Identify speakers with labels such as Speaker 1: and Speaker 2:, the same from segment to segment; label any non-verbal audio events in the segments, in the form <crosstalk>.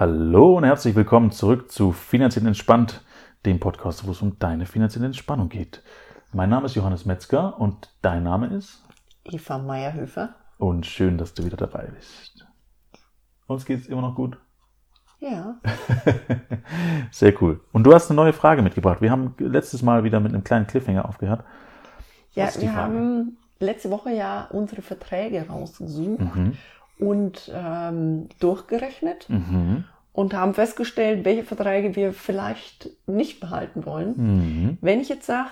Speaker 1: Hallo und herzlich willkommen zurück zu Finanziell Entspannt, dem Podcast, wo es um deine finanzielle Entspannung geht. Mein Name ist Johannes Metzger und dein Name ist?
Speaker 2: Eva Meierhöfer.
Speaker 1: Und schön, dass du wieder dabei bist. Uns geht's immer noch gut?
Speaker 2: Ja. <laughs>
Speaker 1: Sehr cool. Und du hast eine neue Frage mitgebracht. Wir haben letztes Mal wieder mit einem kleinen Cliffhanger aufgehört.
Speaker 2: Ja, wir
Speaker 1: Frage?
Speaker 2: haben letzte Woche ja unsere Verträge rausgesucht
Speaker 1: Mhm.
Speaker 2: Und ähm, durchgerechnet
Speaker 1: Mhm.
Speaker 2: und haben festgestellt, welche Verträge wir vielleicht nicht behalten wollen.
Speaker 1: Mhm.
Speaker 2: Wenn ich jetzt sage,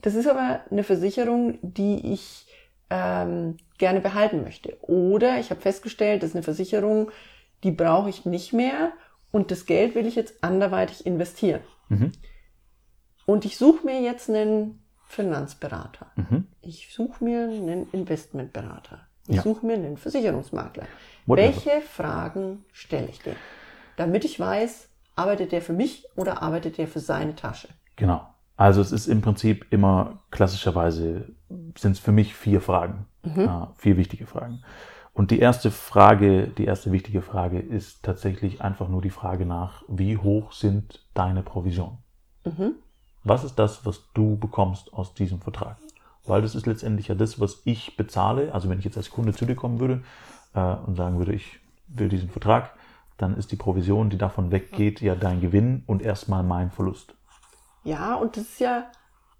Speaker 2: das ist aber eine Versicherung, die ich ähm, gerne behalten möchte. Oder ich habe festgestellt, das ist eine Versicherung, die brauche ich nicht mehr und das Geld will ich jetzt anderweitig investieren.
Speaker 1: Mhm.
Speaker 2: Und ich suche mir jetzt einen Finanzberater.
Speaker 1: Mhm.
Speaker 2: Ich suche mir einen Investmentberater. Ich
Speaker 1: Ja.
Speaker 2: suche mir einen Versicherungsmakler.
Speaker 1: Whatever.
Speaker 2: Welche Fragen stelle ich dem? Damit ich weiß, arbeitet der für mich oder arbeitet der für seine Tasche?
Speaker 1: Genau. Also es ist im Prinzip immer klassischerweise sind es für mich vier Fragen, äh, vier wichtige Fragen. Und die erste Frage, die erste wichtige Frage ist tatsächlich einfach nur die Frage nach, wie hoch sind deine Provisionen?
Speaker 2: Mhm.
Speaker 1: Was ist das, was du bekommst aus diesem Vertrag? Weil das ist letztendlich ja das, was ich bezahle. Also wenn ich jetzt als Kunde zu dir kommen würde äh, und sagen würde, ich will diesen Vertrag, dann ist die Provision, die davon weggeht, ja dein Gewinn und erstmal mein Verlust.
Speaker 2: Ja, und das ist ja,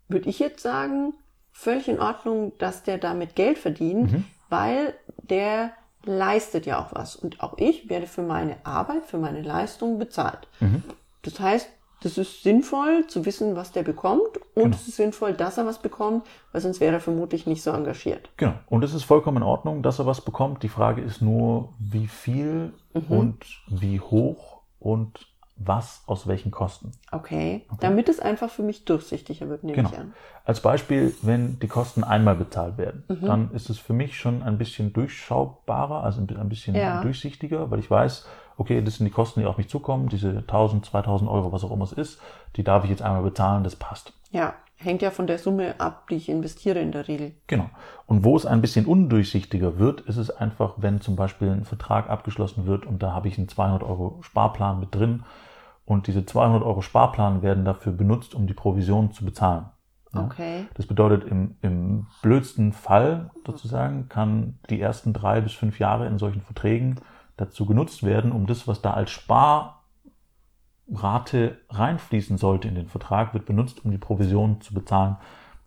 Speaker 2: würde ich jetzt sagen, völlig in Ordnung, dass der damit Geld verdient,
Speaker 1: Mhm.
Speaker 2: weil der leistet ja auch was. Und auch ich werde für meine Arbeit, für meine Leistung bezahlt.
Speaker 1: Mhm.
Speaker 2: Das heißt, das ist sinnvoll zu wissen, was der bekommt und es ist sinnvoll, dass er was bekommt, weil sonst wäre er vermutlich nicht so engagiert.
Speaker 1: Genau. Und es ist vollkommen in Ordnung, dass er was bekommt. Die Frage ist nur, wie viel und wie hoch und was aus welchen Kosten.
Speaker 2: Okay. Damit es einfach für mich durchsichtiger wird, nehme
Speaker 1: Genau.
Speaker 2: ich an.
Speaker 1: Als Beispiel, wenn die Kosten einmal bezahlt werden, dann ist es für mich schon ein bisschen durchschaubarer, also ein bisschen
Speaker 2: Ja.
Speaker 1: durchsichtiger, weil ich weiß, okay, das sind die Kosten, die auf mich zukommen, diese 1000, 2000 Euro, was auch immer es ist, die darf ich jetzt einmal bezahlen, das passt.
Speaker 2: Ja, hängt ja von der Summe ab, die ich investiere in der Regel.
Speaker 1: Genau. Und wo es ein bisschen undurchsichtiger wird, ist es einfach, wenn zum Beispiel ein Vertrag abgeschlossen wird und da habe ich einen 200 Euro Sparplan mit drin und diese 200 Euro Sparplan werden dafür benutzt, um die Provision zu bezahlen. Ja?
Speaker 2: Okay.
Speaker 1: Das bedeutet, im, im blödsten Fall sozusagen kann die ersten drei bis fünf Jahre in solchen Verträgen dazu genutzt werden, um das, was da als Sparrate reinfließen sollte in den Vertrag, wird benutzt, um die Provision zu bezahlen,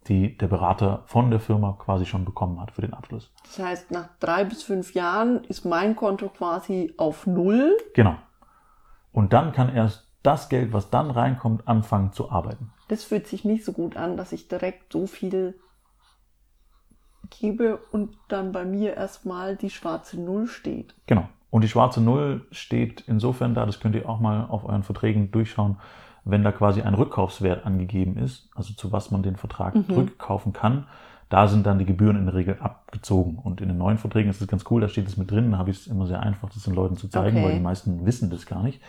Speaker 1: die der Berater von der Firma quasi schon bekommen hat für den Abschluss.
Speaker 2: Das heißt, nach drei bis fünf Jahren ist mein Konto quasi auf Null.
Speaker 1: Genau. Und dann kann erst das Geld, was dann reinkommt, anfangen zu arbeiten.
Speaker 2: Das fühlt sich nicht so gut an, dass ich direkt so viel gebe und dann bei mir erstmal die schwarze Null steht.
Speaker 1: Genau. Und die schwarze Null steht insofern da, das könnt ihr auch mal auf euren Verträgen durchschauen, wenn da quasi ein Rückkaufswert angegeben ist, also zu was man den Vertrag rückkaufen kann, da sind dann die Gebühren in der Regel abgezogen. Und in den neuen Verträgen ist es ganz cool, da steht es mit drin, da habe ich es immer sehr einfach, das den Leuten zu zeigen,
Speaker 2: Okay.
Speaker 1: weil die meisten wissen das gar nicht,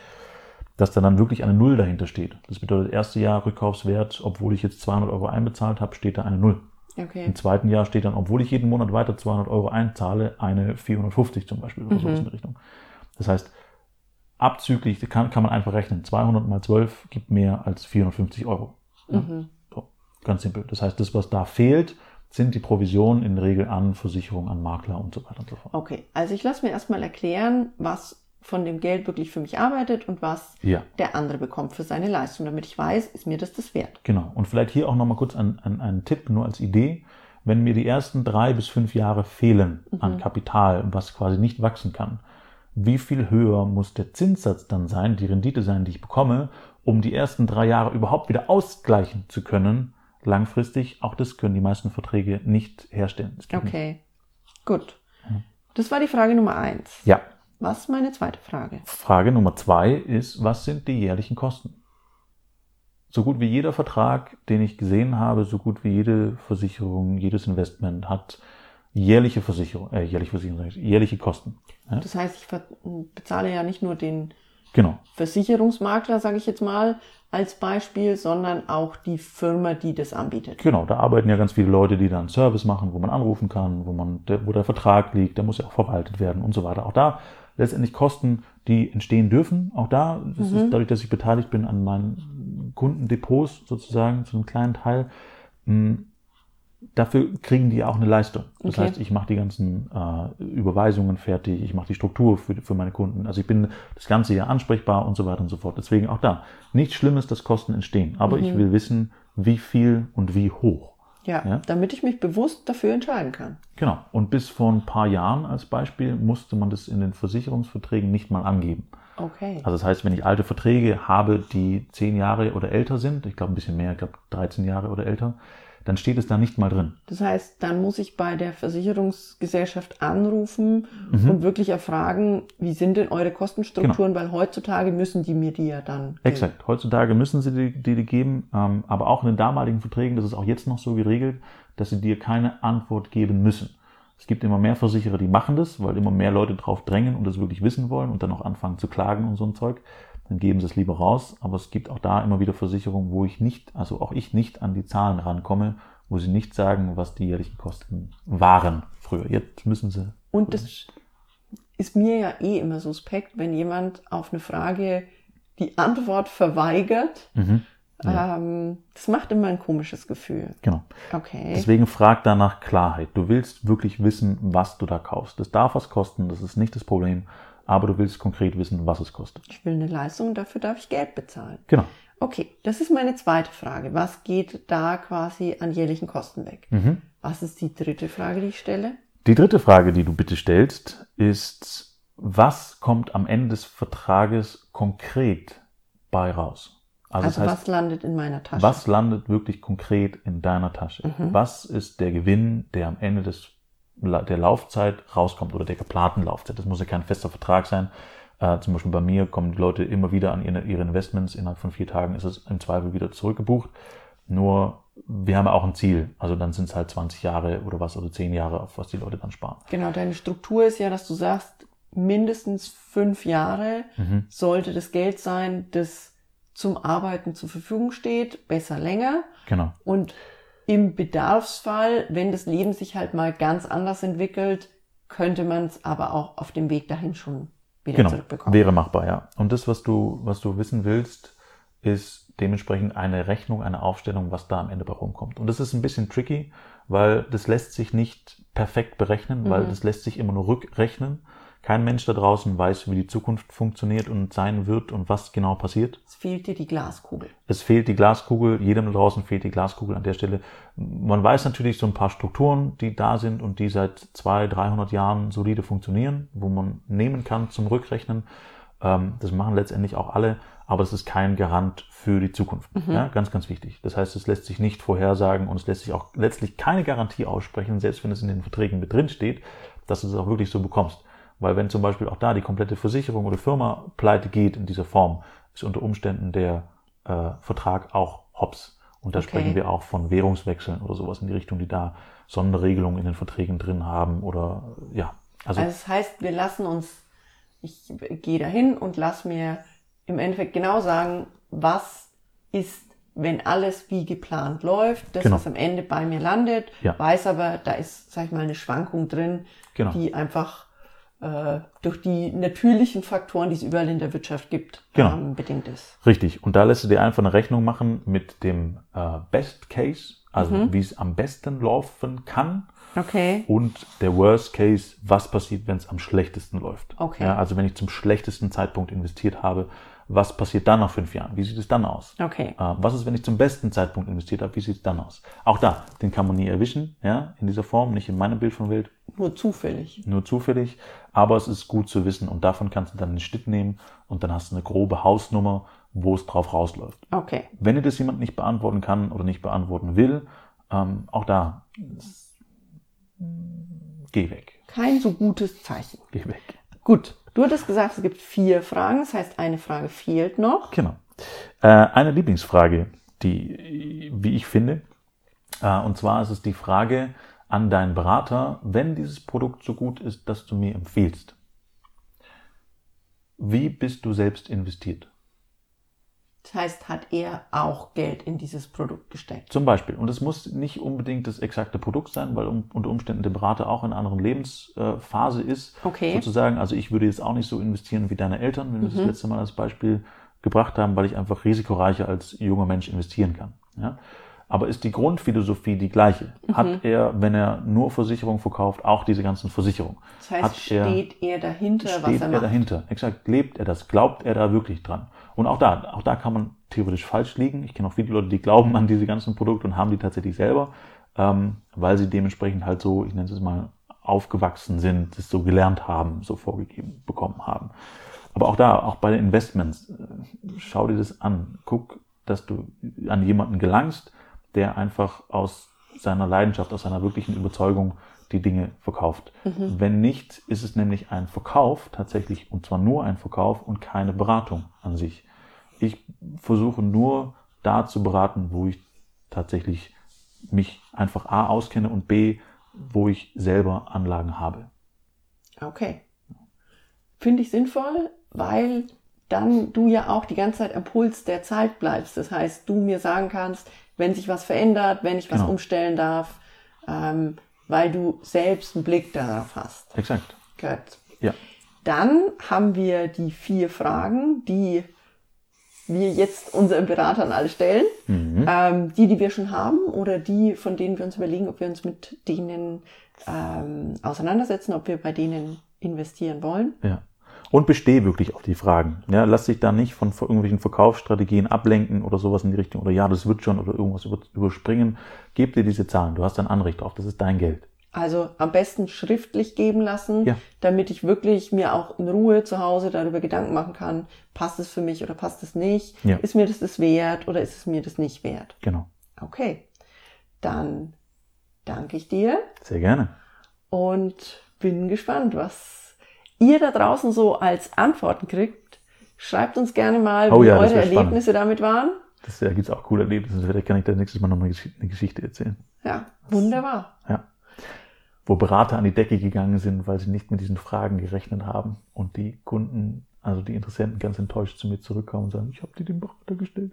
Speaker 1: dass da dann wirklich eine Null dahinter steht. Das bedeutet, erste Jahr Rückkaufswert, obwohl ich jetzt 200 Euro einbezahlt habe, steht da eine Null.
Speaker 2: Okay.
Speaker 1: Im zweiten Jahr steht dann, obwohl ich jeden Monat weiter 200 Euro einzahle, eine 450 zum Beispiel oder sowas in die Richtung. Das heißt, abzüglich kann, kann man einfach rechnen. 200 mal 12 gibt mehr als 450 Euro. Ja? So, ganz simpel. Das heißt, das, was da fehlt, sind die Provisionen in der Regel an Versicherung, an Makler und so weiter und so fort.
Speaker 2: Okay, also ich lasse mir erstmal erklären, was von dem Geld wirklich für mich arbeitet und was
Speaker 1: Ja.
Speaker 2: der andere bekommt für seine Leistung, damit ich weiß, ist mir das das wert.
Speaker 1: Genau. Und vielleicht hier auch nochmal kurz ein, ein, ein Tipp, nur als Idee. Wenn mir die ersten drei bis fünf Jahre fehlen an Kapital, was quasi nicht wachsen kann, wie viel höher muss der Zinssatz dann sein, die Rendite sein, die ich bekomme, um die ersten drei Jahre überhaupt wieder ausgleichen zu können, langfristig? Auch das können die meisten Verträge nicht herstellen. Geht nicht.
Speaker 2: Okay, gut. Das war die Frage Nummer eins.
Speaker 1: Ja.
Speaker 2: Was ist meine zweite Frage?
Speaker 1: Frage Nummer zwei ist, was sind die jährlichen Kosten? So gut wie jeder Vertrag, den ich gesehen habe, so gut wie jede Versicherung, jedes Investment hat jährliche Versicherung, äh, jährliche Versicherung, jährliche Kosten. Ja?
Speaker 2: Das heißt, ich bezahle ja nicht nur den
Speaker 1: Genau,
Speaker 2: Versicherungsmakler, sage ich jetzt mal, als Beispiel, sondern auch die Firma, die das anbietet.
Speaker 1: genau. Da arbeiten ja ganz viele Leute, die dann Service machen, wo man anrufen kann, wo man, der, wo der Vertrag liegt, der muss ja auch verwaltet werden und so weiter. Auch da letztendlich Kosten, die entstehen dürfen. Auch da, das
Speaker 2: Mhm.
Speaker 1: ist dadurch, dass ich beteiligt bin an meinen Kundendepots sozusagen, zu einem kleinen Teil, mh, dafür kriegen die auch eine Leistung. Das
Speaker 2: Okay.
Speaker 1: heißt, ich mache die ganzen äh, Überweisungen fertig, ich mache die Struktur für, für meine Kunden. Also ich bin das ganze Jahr ansprechbar und so weiter und so fort. Deswegen auch da, nichts Schlimmes, dass Kosten entstehen. Aber ich will wissen, wie viel und wie hoch.
Speaker 2: Ja,
Speaker 1: Ja.
Speaker 2: damit ich mich bewusst dafür entscheiden kann.
Speaker 1: Genau. Und bis vor ein paar Jahren als Beispiel musste man das in den Versicherungsverträgen nicht mal angeben.
Speaker 2: Okay.
Speaker 1: Also das heißt, wenn ich alte Verträge habe, die zehn Jahre oder älter sind, ich glaube ein bisschen mehr, ich glaube 13 Jahre oder älter, dann steht es da nicht mal drin.
Speaker 2: Das heißt, dann muss ich bei der Versicherungsgesellschaft anrufen
Speaker 1: Mhm.
Speaker 2: und wirklich erfragen, wie sind denn eure Kostenstrukturen, weil heutzutage müssen die mir die ja dann. geben.
Speaker 1: Exakt. Heutzutage müssen sie die, die, die geben, ähm, aber auch in den damaligen Verträgen, das ist auch jetzt noch so geregelt, dass sie dir keine Antwort geben müssen. Es gibt immer mehr Versicherer, die machen das, weil immer mehr Leute drauf drängen und das wirklich wissen wollen und dann auch anfangen zu klagen und so ein Zeug. Dann geben sie es lieber raus. Aber es gibt auch da immer wieder Versicherungen, wo ich nicht, also auch ich nicht an die Zahlen rankomme, wo sie nicht sagen, was die jährlichen Kosten waren früher. Jetzt müssen sie.
Speaker 2: Und das ist mir ja eh immer suspekt, wenn jemand auf eine Frage die Antwort verweigert.
Speaker 1: Mhm.
Speaker 2: Ähm, das macht immer ein komisches Gefühl.
Speaker 1: Genau.
Speaker 2: Okay.
Speaker 1: Deswegen frag da nach Klarheit. Du willst wirklich wissen, was du da kaufst. Das darf was kosten, das ist nicht das Problem, aber du willst konkret wissen, was es kostet.
Speaker 2: Ich will eine Leistung, dafür darf ich Geld bezahlen.
Speaker 1: Genau.
Speaker 2: Okay, das ist meine zweite Frage. Was geht da quasi an jährlichen Kosten weg?
Speaker 1: Mhm.
Speaker 2: Was ist die dritte Frage, die ich stelle?
Speaker 1: Die dritte Frage, die du bitte stellst, ist, was kommt am Ende des Vertrages konkret bei raus? Also,
Speaker 2: Also,
Speaker 1: das heißt,
Speaker 2: was landet in meiner Tasche?
Speaker 1: was landet wirklich konkret in deiner Tasche?
Speaker 2: Mhm.
Speaker 1: Was ist der Gewinn, der am Ende des, der Laufzeit rauskommt oder der geplanten Laufzeit? Das muss ja kein fester Vertrag sein. Äh, zum Beispiel bei mir kommen die Leute immer wieder an ihre, ihre Investments. Innerhalb von vier Tagen ist es im Zweifel wieder zurückgebucht. Nur wir haben ja auch ein Ziel. Also dann sind es halt 20 Jahre oder was oder 10 Jahre, auf was die Leute dann sparen.
Speaker 2: Genau, deine Struktur ist ja, dass du sagst, mindestens fünf Jahre
Speaker 1: Mhm.
Speaker 2: sollte das Geld sein, das zum Arbeiten zur Verfügung steht, besser länger.
Speaker 1: Genau.
Speaker 2: Und im Bedarfsfall, wenn das Leben sich halt mal ganz anders entwickelt, könnte man es aber auch auf dem Weg dahin schon wieder
Speaker 1: Genau,
Speaker 2: zurückbekommen.
Speaker 1: wäre machbar, ja. Und das, was du, was du wissen willst, ist dementsprechend eine Rechnung, eine Aufstellung, was da am Ende bei rumkommt. Und das ist ein bisschen tricky, weil das lässt sich nicht perfekt berechnen, weil
Speaker 2: Mhm.
Speaker 1: das lässt sich immer nur rückrechnen. Kein Mensch da draußen weiß, wie die Zukunft funktioniert und sein wird und was genau passiert.
Speaker 2: Es fehlt dir die Glaskugel.
Speaker 1: Es fehlt die Glaskugel, jedem da draußen fehlt die Glaskugel an der Stelle. Man weiß natürlich so ein paar Strukturen, die da sind und die seit 200, 300 Jahren solide funktionieren, wo man nehmen kann zum Rückrechnen. Ähm, Das machen letztendlich auch alle, aber es ist kein Garant für die Zukunft. Ja, ganz, ganz wichtig. Das heißt, es lässt sich nicht vorhersagen und es lässt sich auch letztlich keine Garantie aussprechen, selbst wenn es in den Verträgen mit drin steht, dass du es auch wirklich so bekommst. Weil wenn zum Beispiel auch da die komplette Versicherung oder Firma pleite geht in dieser Form, ist unter Umständen der äh, Vertrag auch hops. Und da
Speaker 2: Okay.
Speaker 1: sprechen wir auch von Währungswechseln oder sowas in die Richtung, die da Sonderregelungen in den Verträgen drin haben oder ja. Also,
Speaker 2: Also das heißt, wir lassen uns, ich gehe dahin und lass mir im Endeffekt genau sagen, was ist, wenn alles wie geplant läuft, das,
Speaker 1: Genau.
Speaker 2: was am Ende bei mir landet,
Speaker 1: Ja.
Speaker 2: weiß aber, da ist, sag ich mal, eine Schwankung drin,
Speaker 1: Genau.
Speaker 2: die einfach durch die natürlichen Faktoren, die es überall in der Wirtschaft gibt,
Speaker 1: Genau.
Speaker 2: ähm, bedingt ist.
Speaker 1: Richtig. Und da lässt du dir einfach eine Rechnung machen mit dem äh, Best Case, also
Speaker 2: Mhm.
Speaker 1: wie es am besten laufen kann.
Speaker 2: Okay.
Speaker 1: Und der Worst Case, was passiert, wenn es am schlechtesten läuft.
Speaker 2: Okay.
Speaker 1: Ja, also wenn ich zum schlechtesten Zeitpunkt investiert habe, was passiert dann nach fünf Jahren? Wie sieht es dann aus?
Speaker 2: Okay.
Speaker 1: Äh, was ist, wenn ich zum besten Zeitpunkt investiert habe? Wie sieht es dann aus? Auch da, den kann man nie erwischen, ja, in dieser Form, nicht in meinem Bild von Welt,
Speaker 2: Nur zufällig.
Speaker 1: nur zufällig. Aber es ist gut zu wissen und davon kannst du dann einen Schnitt nehmen und dann hast du eine grobe Hausnummer, wo es drauf rausläuft.
Speaker 2: Okay.
Speaker 1: Wenn dir das jemand nicht beantworten kann oder nicht beantworten will, ähm, auch da, geh weg,
Speaker 2: Kein so gutes Zeichen.
Speaker 1: geh weg.
Speaker 2: Gut. Du hattest gesagt, es gibt vier Fragen. Das heißt, eine Frage fehlt noch.
Speaker 1: Genau. Äh, eine Lieblingsfrage, die, wie ich finde, äh, und zwar ist es die Frage an deinen Berater, wenn dieses Produkt so gut ist, dass du mir empfiehlst. Wie bist du selbst investiert?
Speaker 2: Das heißt, hat er auch Geld in dieses Produkt gesteckt.
Speaker 1: Zum Beispiel. Und es muss nicht unbedingt das exakte Produkt sein, weil um, unter Umständen der Berater auch in einer anderen Lebensphase ist.
Speaker 2: Okay.
Speaker 1: Sozusagen. Also ich würde jetzt auch nicht so investieren wie deine Eltern, wenn wir das letzte Mal als Beispiel gebracht haben, weil ich einfach risikoreicher als junger Mensch investieren kann. Ja? Aber ist die Grundphilosophie die gleiche? Hat er, wenn er nur Versicherungen verkauft, auch diese ganzen Versicherungen?
Speaker 2: Das heißt,
Speaker 1: Hat er,
Speaker 2: steht er dahinter, was
Speaker 1: steht
Speaker 2: er
Speaker 1: er
Speaker 2: macht?
Speaker 1: dahinter? Exakt. Lebt er das? Glaubt er da wirklich dran? Und auch da, auch da kann man theoretisch falsch liegen. Ich kenne auch viele Leute, die glauben an diese ganzen Produkte und haben die tatsächlich selber, ähm, weil sie dementsprechend halt so, ich nenne es mal, aufgewachsen sind, das so gelernt haben, so vorgegeben bekommen haben. Aber auch da, auch bei den Investments, äh, schau dir das an. Guck, dass du an jemanden gelangst, der einfach aus seiner Leidenschaft, aus seiner wirklichen Überzeugung die Dinge verkauft. Wenn nicht, ist es nämlich ein Verkauf tatsächlich, und zwar nur ein Verkauf und keine Beratung an sich. Ich versuche nur da zu beraten, wo ich tatsächlich mich einfach A auskenne und B, wo ich selber Anlagen habe.
Speaker 2: Okay. Finde ich sinnvoll, weil dann du ja auch die ganze Zeit am Puls der Zeit bleibst. Das heißt, du mir sagen kannst, wenn sich was verändert, wenn ich was
Speaker 1: Genau.
Speaker 2: umstellen darf, ähm, weil du selbst einen Blick darauf hast.
Speaker 1: Exakt.
Speaker 2: Gut.
Speaker 1: Ja.
Speaker 2: Dann haben wir die vier Fragen, die wir jetzt unseren Beratern alle stellen. Ähm, die, die wir schon haben oder die, von denen wir uns überlegen, ob wir uns mit denen ähm, auseinandersetzen, ob wir bei denen investieren wollen.
Speaker 1: Ja. Und besteh wirklich auf die Fragen. Ja, lass dich da nicht von irgendwelchen Verkaufsstrategien ablenken oder sowas in die Richtung oder ja, das wird schon oder irgendwas über, überspringen. Gib dir diese Zahlen. Du hast ein Anrecht drauf. Das ist dein Geld.
Speaker 2: Also am besten schriftlich geben lassen,
Speaker 1: Ja.
Speaker 2: damit ich wirklich mir auch in Ruhe zu Hause darüber Gedanken machen kann, passt es für mich oder passt es nicht?
Speaker 1: Ja.
Speaker 2: Ist mir das das wert oder ist es mir das nicht wert?
Speaker 1: Genau.
Speaker 2: Okay, dann danke ich dir
Speaker 1: Sehr gerne.
Speaker 2: und bin gespannt, was ihr da draußen so als Antworten kriegt. Schreibt uns gerne mal,
Speaker 1: Oh
Speaker 2: wie
Speaker 1: ja, das
Speaker 2: eure
Speaker 1: wär spannend.
Speaker 2: Erlebnisse damit waren.
Speaker 1: Das, da gibt's auch coole Erlebnisse. Vielleicht kann ich da nächstes Mal nochmal eine Geschichte erzählen.
Speaker 2: Ja, wunderbar.
Speaker 1: Ja. Wo Berater an die Decke gegangen sind, weil sie nicht mit diesen Fragen gerechnet haben und die Kunden, also die Interessenten ganz enttäuscht zu mir zurückkommen und sagen, ich habe dir den Berater gestellt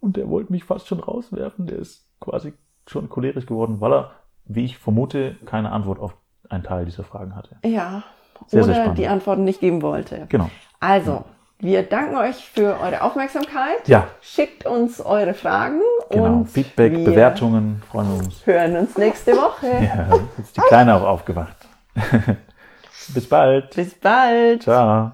Speaker 1: und der wollte mich fast schon rauswerfen. Der ist quasi schon cholerisch geworden, weil er, wie ich vermute, keine Antwort auf einen Teil dieser Fragen hatte.
Speaker 2: Ja,
Speaker 1: Sehr, sehr
Speaker 2: oder
Speaker 1: spannend.
Speaker 2: die Antworten nicht geben wollte.
Speaker 1: Genau.
Speaker 2: Also, wir danken euch für eure Aufmerksamkeit.
Speaker 1: Ja,
Speaker 2: Schickt uns eure Fragen
Speaker 1: genau.
Speaker 2: und
Speaker 1: Feedback, Bewertungen, freuen wir uns.
Speaker 2: hören uns nächste Woche.
Speaker 1: Ja, jetzt ist die Kleine auch aufgewacht. <laughs> Bis bald.
Speaker 2: Bis bald.
Speaker 1: Ciao.